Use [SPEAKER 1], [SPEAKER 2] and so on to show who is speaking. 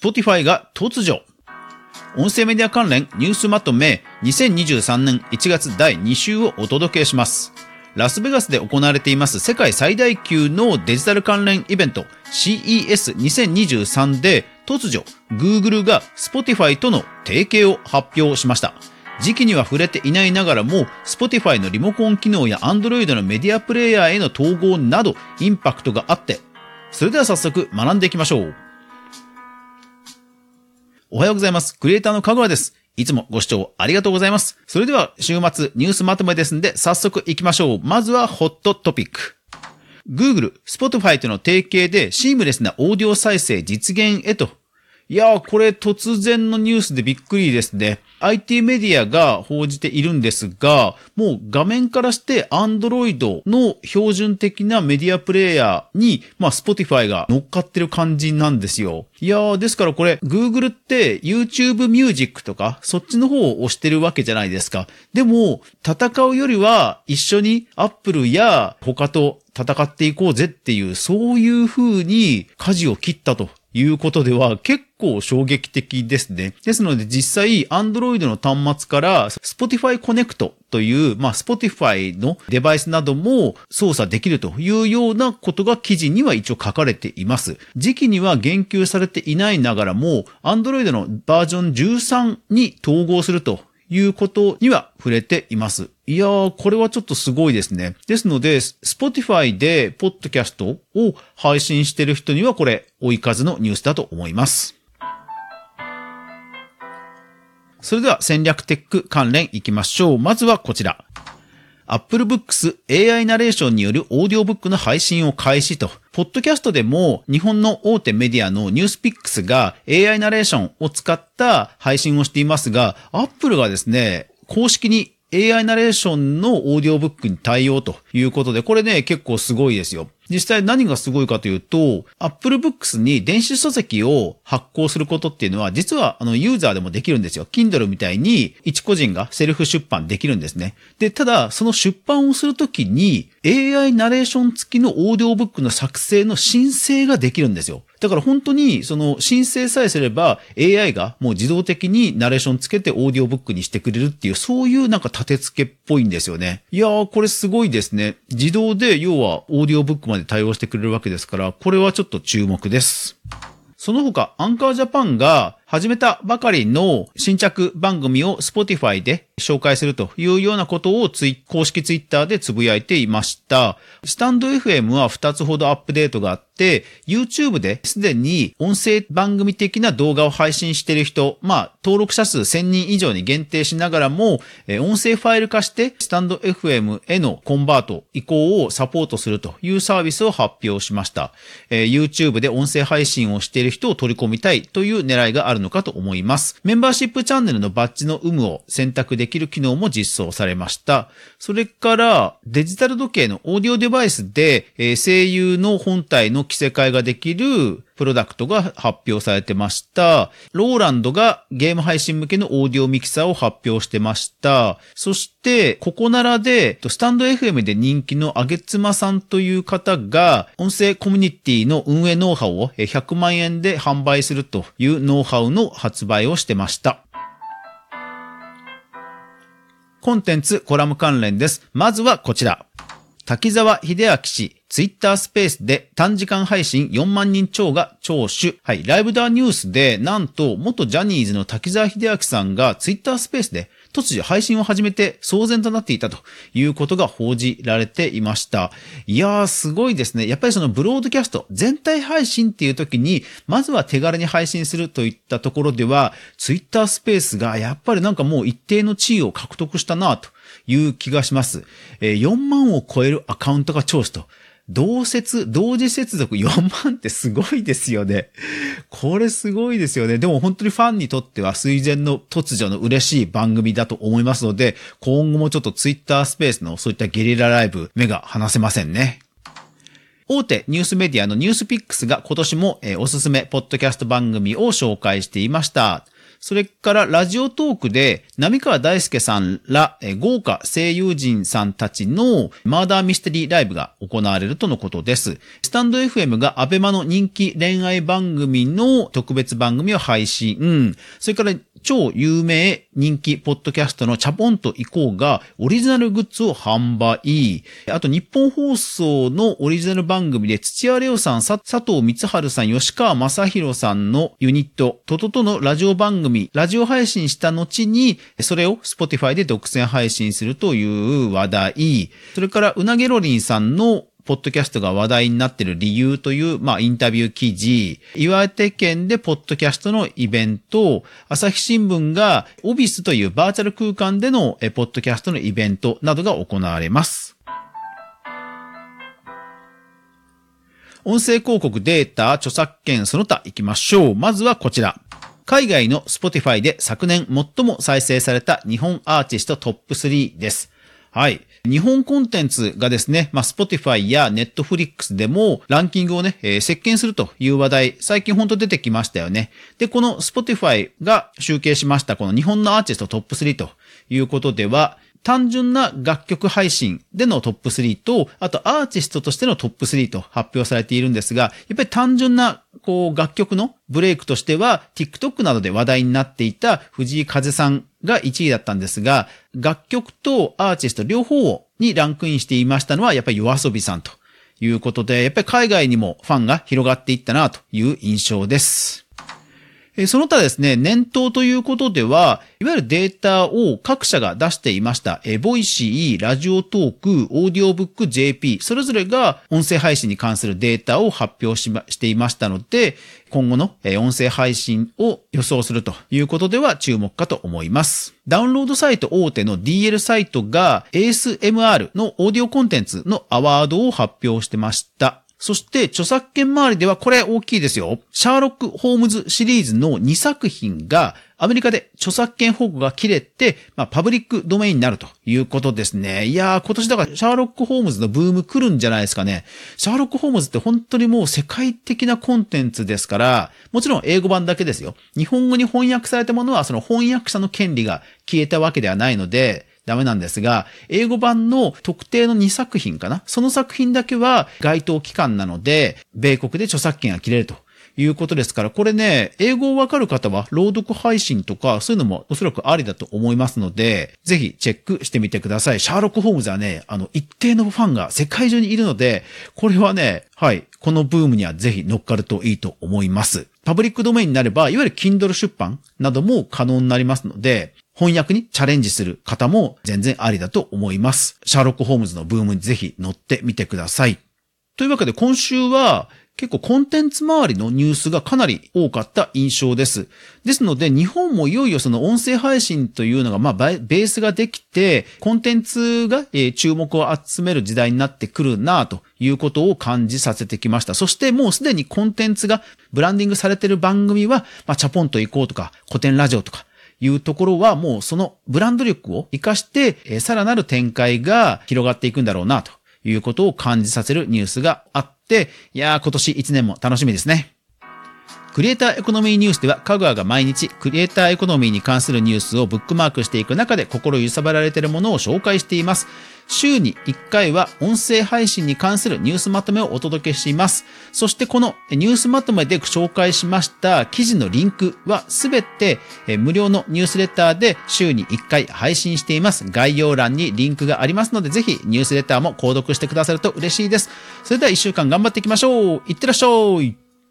[SPEAKER 1] Spotify が突如。音声メディア関連ニュースまとめ2023年1月第2週をお届けします。ラスベガスで行われています世界最大級のデジタル関連イベント CES2023 で突如 Google が Spotify との提携を発表しました。時期には触れていないながらも Spotify のリモコン機能や Android のメディアプレイヤーへの統合などインパクトがあってそれでは早速学んでいきましょう。おはようございます。クリエイターのかぐらです。いつもご視聴ありがとうございます。それでは週末ニュースまとめですんで早速行きましょう。まずはホットトピック。Google、Spotify との提携でシームレスなオーディオ再生実現へといやー、これ突然のニュースでびっくりですね。IT メディアが報じているんですが、もう画面からして Android の標準的なメディアプレイヤーに、まあ Spotify が乗っかってる感じなんですよ。いやー、ですからこれ Google って YouTube Music とかそっちの方を押してるわけじゃないですか。でも、戦うよりは一緒に Apple や他と戦っていこうぜっていう、そういう風に舵を切ったということでは結構衝撃的ですね。ですので実際 Android の端末から Spotify Connect という、まあ Spotify のデバイスなども操作できるというようなことが記事には一応書かれています。時期には言及されていないながらも Android のバージョン13に統合するということには触れています。いやー、これはちょっとすごいですね。ですので、Spotify でポッドキャストを配信してる人にはこれ、追い風のニュースだと思います。それでは戦略テック関連行きましょう。まずはこちら。Apple Books AI ナレーションによるオーディオブックの配信を開始と、ポッドキャストでも日本の大手メディアのニュースピックスが AI ナレーションを使った配信をしていますが、Apple がですね、公式に AI ナレーションのオーディオブックに対応ということで、これね、結構すごいですよ。実際何がすごいかというと、Apple Books に電子書籍を発行することっていうのは、実はあのユーザーでもできるんですよ。Kindle みたいに一個人がセルフ出版できるんですね。で、ただ、その出版をするときに AI ナレーション付きのオーディオブックの作成の申請ができるんですよ。だから本当に、その申請さえすれば AI がもう自動的にナレーションつけてオーディオブックにしてくれるっていう、そういうなんか立て付けっぽいんですよね。いやー、これすごいですね。自動で要はオーディオブックまで対応してくれるわけですから、これはちょっと注目です。その他、アンカージャパンが始めたばかりの新着番組を Spotify で紹介するというようなことをツイ公式ツイッターでつぶやいていました。スタンド FM は2つほどアップデートがあって、YouTube ですでに音声番組的な動画を配信している人、まあ、登録者数1000人以上に限定しながらも、音声ファイル化してスタンド FM へのコンバート、移行をサポートするというサービスを発表しました。YouTube で音声配信をしている人を取り込みたいという狙いがあるのかと思います。メンバーシップチャンネルのバッジの有無を選択できる機能も実装されました。それから、デジタル時計のオーディオデバイスで、え、声優の本体の着せ替えができるプロダクトが発表されてました。ローランドがゲーム配信向けのオーディオミキサーを発表してました。そして、ここならで、スタンド FM で人気のあげつまさんという方が、音声コミュニティの運営ノウハウを100万円で販売するというノウハウの発売をしてました。コンテンツコラム関連です。まずはこちら。滝沢秀明氏、ツイッタースペースで短時間配信4万人超が聴取。はい、ライブダーニュースで、なんと元ジャニーズの滝沢秀明さんがツイッタースペースで突如配信を始めて騒然となっていたということが報じられていました。いやー、すごいですね。やっぱりそのブロードキャスト、全体配信っていう時に、まずは手軽に配信するといったところでは、ツイッタースペースがやっぱりなんかもう一定の地位を獲得したなという気がします。え4万を超えるアカウントが聴取と。同説、同時接続4万ってすごいですよね。これすごいですよね。でも本当にファンにとっては水前の突如の嬉しい番組だと思いますので、今後もちょっとツイッタースペースのそういったゲリラライブ、目が離せませんね。大手ニュースメディアのニュースピックスが今年も、おすすめポッドキャスト番組を紹介していました。それからラジオトークで、波川大輔さんら、豪華声優陣さんたちのマーダーミステリーライブが行われるとのことです。スタンド FM がアベマの人気恋愛番組の特別番組を配信。それから超有名人気ポッドキャストのチャポンと行こうがオリジナルグッズを販売。あと日本放送のオリジナル番組で土屋レオさん、佐藤光春さん、吉川正宏さんのユニット、トトトのラジオ番組、ラジオ配信した後に、それを Spotify で独占配信するという話題。それから、うなげろりんさんのポッドキャストが話題になっている理由という、まあ、インタビュー記事、岩手県でポッドキャストのイベント、朝日新聞がオビスというバーチャル空間でのポッドキャストのイベントなどが行われます。音声広告データ、著作権その他行きましょう。まずはこちら。海外の Spotify で昨年最も再生された日本アーティストトップ3です。はい。日本コンテンツがですね、まあ、Spotify や Netflix でもランキングをね、えー、席巻するという話題、最近ほんと出てきましたよね。で、この Spotify が集計しましたこの日本のアーティストトップ3ということでは、単純な楽曲配信でのトップ3と、あとアーティストとしてのトップ3と発表されているんですが、やっぱり単純なこう楽曲のブレイクとしては、TikTok などで話題になっていた藤井風さんが1位だったんですが、楽曲とアーティスト両方にランクインしていましたのは、やっぱり夜遊びさんということで、やっぱり海外にもファンが広がっていったなという印象です。その他ですね、年頭ということでは、いわゆるデータを各社が出していました、え Voicy、 Radiotalk、 audiobook.jp、それぞれが音声配信に関するデータを発表しま、していましたので、今後の音声配信を予想するということでは注目かと思います。ダウンロードサイト大手の DL サイトが ASMR のオーディオコンテンツのアワードを発表してました。そして、著作権周りではこれ大きいですよ。シャーロック・ホームズシリーズの2作品がアメリカで著作権保護が切れて、まあ、パブリックドメインになるということですね。いやー、今年だからシャーロック・ホームズのブーム来るんじゃないですかね。シャーロック・ホームズって本当にもう世界的なコンテンツですから、もちろん英語版だけですよ。日本語に翻訳されたものはその翻訳者の権利が消えたわけではないので、ダメなんですが、英語版の特定の2作品かな？その作品だけは該当期間なので、米国で著作権が切れるということですから、これね、英語をわかる方は朗読配信とか、そういうのもおそらくありだと思いますので、ぜひチェックしてみてください。シャーロック・ホームズはね、あの、一定のファンが世界中にいるので、これはね、はい、このブームにはぜひ乗っかるといいと思います。パブリックドメインになれば、いわゆる Kindle 出版なども可能になりますので、翻訳にチャレンジする方も全然ありだと思います。シャーロック・ホームズのブームにぜひ乗ってみてください。というわけで今週は結構コンテンツ周りのニュースがかなり多かった印象です。ですので日本もいよいよその音声配信というのがまあベースができてコンテンツが注目を集める時代になってくるなということを感じさせてきました。そしてもうすでにコンテンツがブランディングされている番組はまあチャポンと行こうとか古典ラジオとかいうところはもうそのブランド力を活かして、さらなる展開が広がっていくんだろうなということを感じさせるニュースがあって、いやー今年1年も楽しみですね。クリエイターエコノミーニュースでは、かぐわが毎日クリエイターエコノミーに関するニュースをブックマークしていく中で心揺さばられているものを紹介しています。週に1回は音声配信に関するニュースまとめをお届けしています。そしてこのニュースまとめで紹介しました記事のリンクはすべて無料のニュースレターで週に1回配信しています。概要欄にリンクがありますのでぜひニュースレターも購読してくださると嬉しいです。それでは1週間頑張っていきましょう。いってらっしゃい。